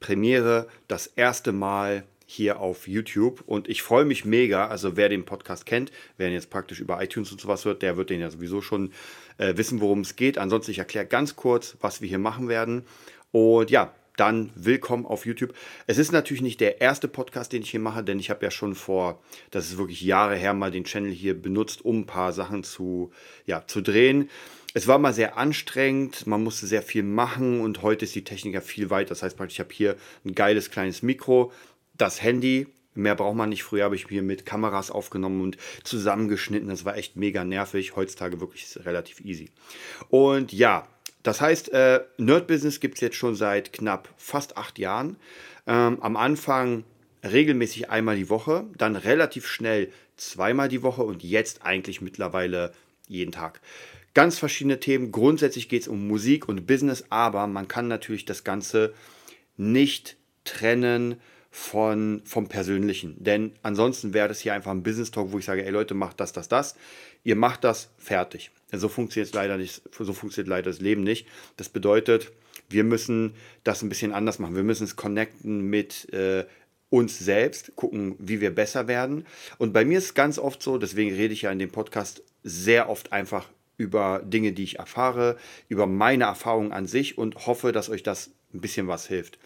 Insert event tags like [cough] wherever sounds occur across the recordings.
Premiere das erste Mal hier auf YouTube und ich freue mich mega. Also wer den Podcast kennt, wer ihn jetzt praktisch über iTunes und sowas hört, der wird den ja sowieso schon äh, wissen, worum es geht. Ansonsten ich erkläre ganz kurz, was wir hier machen werden. Und ja, dann willkommen auf YouTube. Es ist natürlich nicht der erste Podcast, den ich hier mache, denn ich habe ja schon vor, das ist wirklich Jahre her, mal den Channel hier benutzt, um ein paar Sachen zu, ja, zu drehen es war mal sehr anstrengend, man musste sehr viel machen und heute ist die Technik ja viel weiter. Das heißt ich habe hier ein geiles kleines Mikro, das Handy, mehr braucht man nicht. Früher habe ich mir mit Kameras aufgenommen und zusammengeschnitten. Das war echt mega nervig. Heutzutage wirklich relativ easy. Und ja, das heißt, äh, Nerd Business gibt es jetzt schon seit knapp fast acht Jahren. Ähm, am Anfang regelmäßig einmal die Woche, dann relativ schnell zweimal die Woche und jetzt eigentlich mittlerweile jeden Tag. Ganz verschiedene Themen. Grundsätzlich geht es um Musik und Business, aber man kann natürlich das Ganze nicht trennen von, vom Persönlichen. Denn ansonsten wäre das hier einfach ein Business Talk, wo ich sage, ey Leute, macht das, das, das. Ihr macht das, fertig. So funktioniert leider nicht, so funktioniert leider das Leben nicht. Das bedeutet, wir müssen das ein bisschen anders machen. Wir müssen es connecten mit äh, uns selbst, gucken, wie wir besser werden. Und bei mir ist es ganz oft so, deswegen rede ich ja in dem Podcast sehr oft einfach über Dinge, die ich erfahre, über meine Erfahrungen an sich und hoffe, dass euch das ein bisschen was hilft.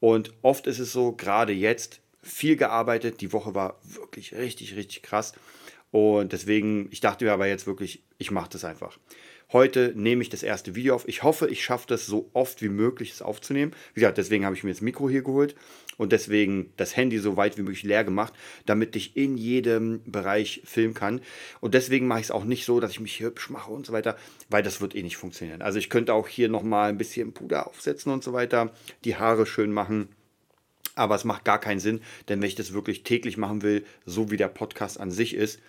Und oft ist es so, gerade jetzt, viel gearbeitet. Die Woche war wirklich richtig, richtig krass. Und deswegen, ich dachte mir aber jetzt wirklich, ich mache das einfach. Heute nehme ich das erste Video auf. Ich hoffe, ich schaffe das so oft wie möglich, es aufzunehmen. Wie gesagt, deswegen habe ich mir das Mikro hier geholt und deswegen das Handy so weit wie möglich leer gemacht, damit ich in jedem Bereich filmen kann. Und deswegen mache ich es auch nicht so, dass ich mich hübsch mache und so weiter, weil das wird eh nicht funktionieren. Also ich könnte auch hier nochmal ein bisschen Puder aufsetzen und so weiter, die Haare schön machen. Aber es macht gar keinen Sinn, denn wenn ich das wirklich täglich machen will, so wie der Podcast an sich ist,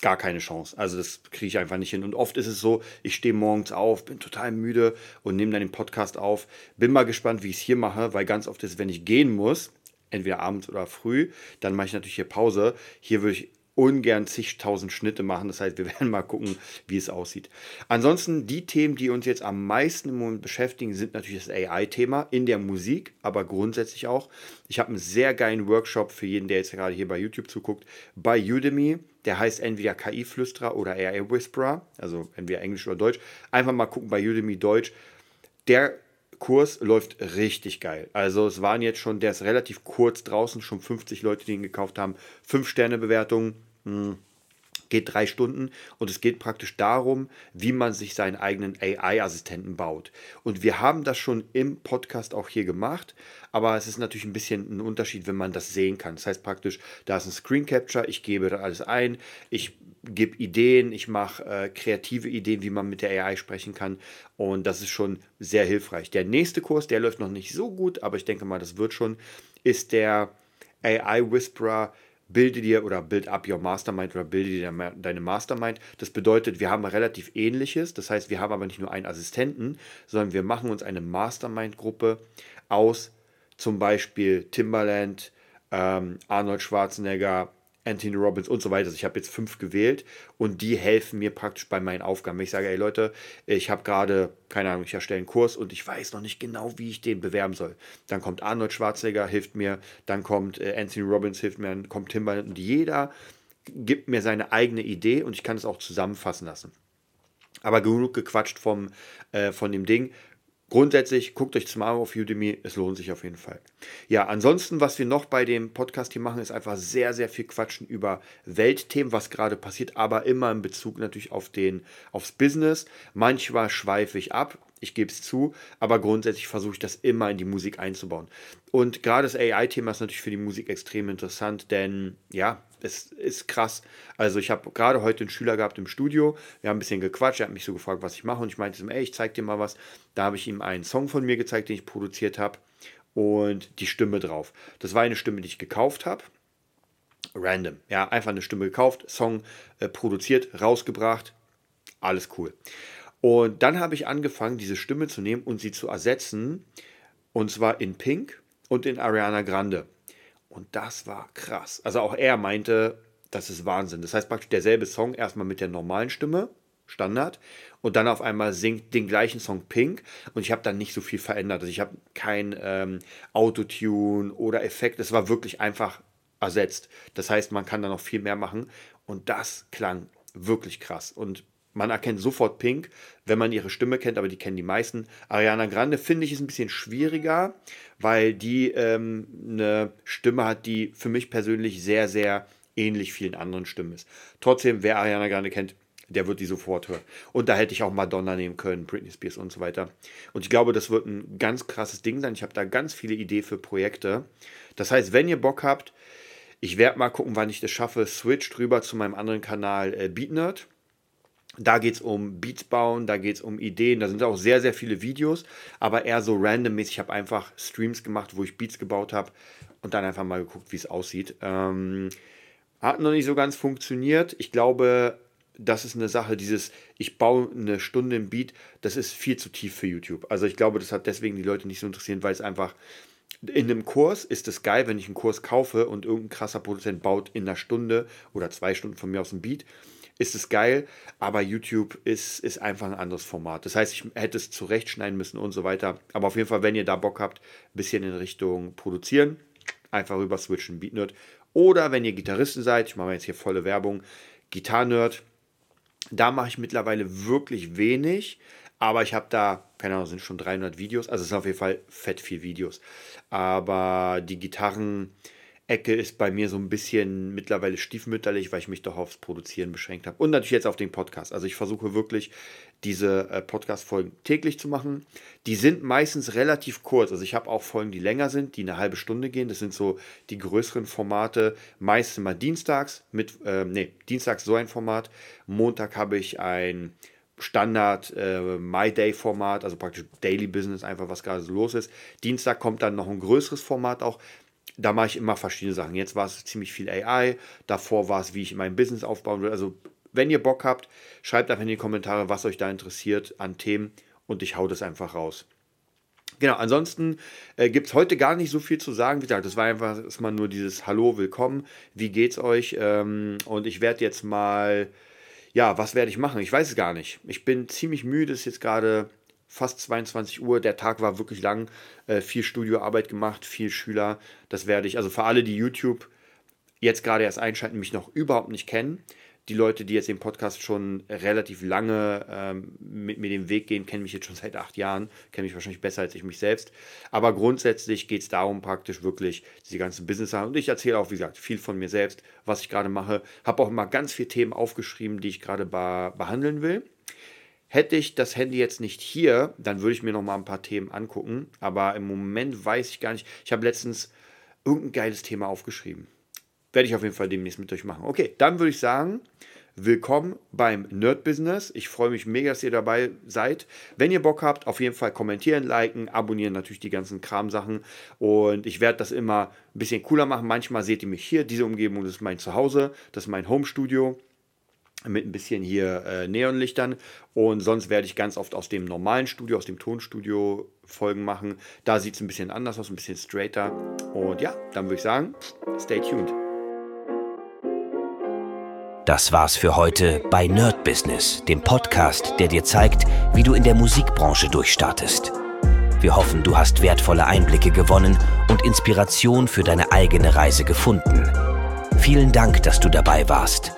gar keine Chance. Also das kriege ich einfach nicht hin. Und oft ist es so, ich stehe morgens auf, bin total müde und nehme dann den Podcast auf. Bin mal gespannt, wie ich es hier mache, weil ganz oft ist wenn ich gehen muss, entweder abends oder früh, dann mache ich natürlich hier Pause. Hier würde ich ungern zigtausend Schnitte machen. Das heißt, wir [laughs] werden mal gucken, wie es aussieht. Ansonsten, die Themen, die uns jetzt am meisten im Moment beschäftigen, sind natürlich das AI-Thema in der Musik, aber grundsätzlich auch. Ich habe einen sehr geilen Workshop für jeden, der jetzt gerade hier bei YouTube zuguckt, bei Udemy. Der heißt entweder KI-Flüsterer oder AI Whisperer, also entweder Englisch oder Deutsch. Einfach mal gucken bei Udemy Deutsch. Der Kurs läuft richtig geil. Also es waren jetzt schon, der ist relativ kurz draußen, schon 50 Leute, die ihn gekauft haben. 5 Sterne Bewertungen, hm. Geht drei Stunden und es geht praktisch darum, wie man sich seinen eigenen AI-Assistenten baut. Und wir haben das schon im Podcast auch hier gemacht, aber es ist natürlich ein bisschen ein Unterschied, wenn man das sehen kann. Das heißt praktisch, da ist ein Screen Capture, ich gebe da alles ein, ich gebe Ideen, ich mache äh, kreative Ideen, wie man mit der AI sprechen kann und das ist schon sehr hilfreich. Der nächste Kurs, der läuft noch nicht so gut, aber ich denke mal, das wird schon, ist der AI Whisperer bilde dir oder build up your Mastermind oder bilde dir deine Mastermind. Das bedeutet, wir haben relativ ähnliches. Das heißt, wir haben aber nicht nur einen Assistenten, sondern wir machen uns eine Mastermind-Gruppe aus zum Beispiel Timbaland, ähm, Arnold Schwarzenegger, Anthony Robbins und so weiter. Also ich habe jetzt fünf gewählt und die helfen mir praktisch bei meinen Aufgaben. Wenn ich sage, ey Leute, ich habe gerade, keine Ahnung, ich erstelle einen Kurs und ich weiß noch nicht genau, wie ich den bewerben soll. Dann kommt Arnold Schwarzenegger, hilft mir, dann kommt äh, Anthony Robbins, hilft mir, dann kommt Timbaland und jeder gibt mir seine eigene Idee und ich kann es auch zusammenfassen lassen. Aber genug gequatscht vom, äh, von dem Ding. Grundsätzlich guckt euch das mal auf Udemy, es lohnt sich auf jeden Fall. Ja, ansonsten, was wir noch bei dem Podcast hier machen, ist einfach sehr, sehr viel quatschen über Weltthemen, was gerade passiert, aber immer in Bezug natürlich auf den, aufs Business. Manchmal schweife ich ab, ich gebe es zu, aber grundsätzlich versuche ich das immer in die Musik einzubauen. Und gerade das AI-Thema ist natürlich für die Musik extrem interessant, denn ja, es ist krass. Also ich habe gerade heute einen Schüler gehabt im Studio, wir haben ein bisschen gequatscht, er hat mich so gefragt, was ich mache und ich meinte ihm, ey, ich zeig dir mal was. Da habe ich ihm einen Song von mir gezeigt, den ich produziert habe und die Stimme drauf. Das war eine Stimme, die ich gekauft habe. Random. Ja, einfach eine Stimme gekauft, Song äh, produziert, rausgebracht. Alles cool. Und dann habe ich angefangen, diese Stimme zu nehmen und sie zu ersetzen. Und zwar in Pink und in Ariana Grande. Und das war krass. Also auch er meinte, das ist Wahnsinn. Das heißt praktisch derselbe Song erstmal mit der normalen Stimme, Standard, und dann auf einmal singt den gleichen Song Pink und ich habe dann nicht so viel verändert. Also ich habe kein ähm, Autotune oder Effekt. Es war wirklich einfach ersetzt. Das heißt, man kann da noch viel mehr machen und das klang wirklich krass. Und man erkennt sofort Pink, wenn man ihre Stimme kennt, aber die kennen die meisten. Ariana Grande finde ich ist ein bisschen schwieriger, weil die ähm, eine Stimme hat, die für mich persönlich sehr, sehr ähnlich vielen anderen Stimmen ist. Trotzdem, wer Ariana Grande kennt, der wird die sofort hören. Und da hätte ich auch Madonna nehmen können, Britney Spears und so weiter. Und ich glaube, das wird ein ganz krasses Ding sein. Ich habe da ganz viele Ideen für Projekte. Das heißt, wenn ihr Bock habt, ich werde mal gucken, wann ich das schaffe, switch drüber zu meinem anderen Kanal äh, BeatNerd. Da geht es um Beats bauen, da geht es um Ideen, da sind auch sehr, sehr viele Videos, aber eher so randommäßig. Ich habe einfach Streams gemacht, wo ich Beats gebaut habe und dann einfach mal geguckt, wie es aussieht. Ähm, hat noch nicht so ganz funktioniert. Ich glaube, das ist eine Sache, dieses, ich baue eine Stunde im Beat, das ist viel zu tief für YouTube. Also ich glaube, das hat deswegen die Leute nicht so interessiert, weil es einfach, in einem Kurs ist es geil, wenn ich einen Kurs kaufe und irgendein krasser Produzent baut in einer Stunde oder zwei Stunden von mir aus ein Beat ist es geil, aber YouTube ist, ist einfach ein anderes Format. Das heißt, ich hätte es zurechtschneiden müssen und so weiter. Aber auf jeden Fall, wenn ihr da Bock habt, ein bisschen in Richtung produzieren, einfach rüber switchen, Beat Nerd. Oder wenn ihr Gitarristen seid, ich mache jetzt hier volle Werbung, Gitarre Nerd, da mache ich mittlerweile wirklich wenig, aber ich habe da, keine Ahnung, sind schon 300 Videos, also es sind auf jeden Fall fett viel Videos. Aber die Gitarren, Ecke ist bei mir so ein bisschen mittlerweile stiefmütterlich, weil ich mich doch aufs Produzieren beschränkt habe. Und natürlich jetzt auf den Podcast. Also ich versuche wirklich diese äh, Podcast-Folgen täglich zu machen. Die sind meistens relativ kurz. Also ich habe auch Folgen, die länger sind, die eine halbe Stunde gehen. Das sind so die größeren Formate. Meistens mal dienstags mit, äh, nee, dienstags so ein Format. Montag habe ich ein Standard äh, My Day Format, also praktisch Daily Business, einfach was gerade so los ist. Dienstag kommt dann noch ein größeres Format auch da mache ich immer verschiedene Sachen. Jetzt war es ziemlich viel AI, davor war es, wie ich mein Business aufbauen will. Also, wenn ihr Bock habt, schreibt einfach in die Kommentare, was euch da interessiert an Themen und ich hau das einfach raus. Genau, ansonsten äh, gibt es heute gar nicht so viel zu sagen. Wie gesagt, das war einfach erstmal nur dieses Hallo, willkommen, wie geht's euch? Ähm, und ich werde jetzt mal, ja, was werde ich machen? Ich weiß es gar nicht. Ich bin ziemlich müde, ist jetzt gerade fast 22 Uhr. Der Tag war wirklich lang. Äh, viel Studioarbeit gemacht, viel Schüler. Das werde ich, also für alle, die YouTube jetzt gerade erst einschalten, mich noch überhaupt nicht kennen. Die Leute, die jetzt den Podcast schon relativ lange ähm, mit mir den Weg gehen, kennen mich jetzt schon seit acht Jahren, kennen mich wahrscheinlich besser als ich mich selbst. Aber grundsätzlich geht es darum, praktisch wirklich diese ganzen Business-Sachen. Und ich erzähle auch, wie gesagt, viel von mir selbst, was ich gerade mache. Habe auch immer ganz viele Themen aufgeschrieben, die ich gerade behandeln will. Hätte ich das Handy jetzt nicht hier, dann würde ich mir noch mal ein paar Themen angucken. Aber im Moment weiß ich gar nicht. Ich habe letztens irgendein geiles Thema aufgeschrieben. Werde ich auf jeden Fall demnächst mit euch machen. Okay, dann würde ich sagen, willkommen beim Nerd Business. Ich freue mich mega, dass ihr dabei seid. Wenn ihr Bock habt, auf jeden Fall kommentieren, liken, abonnieren, natürlich die ganzen Kramsachen. Und ich werde das immer ein bisschen cooler machen. Manchmal seht ihr mich hier. Diese Umgebung das ist mein Zuhause, das ist mein Home Studio mit ein bisschen hier äh, Neonlichtern. Und sonst werde ich ganz oft aus dem normalen Studio, aus dem Tonstudio Folgen machen. Da sieht es ein bisschen anders aus, ein bisschen straighter. Und ja, dann würde ich sagen, stay tuned. Das war's für heute bei Nerd Business, dem Podcast, der dir zeigt, wie du in der Musikbranche durchstartest. Wir hoffen, du hast wertvolle Einblicke gewonnen und Inspiration für deine eigene Reise gefunden. Vielen Dank, dass du dabei warst.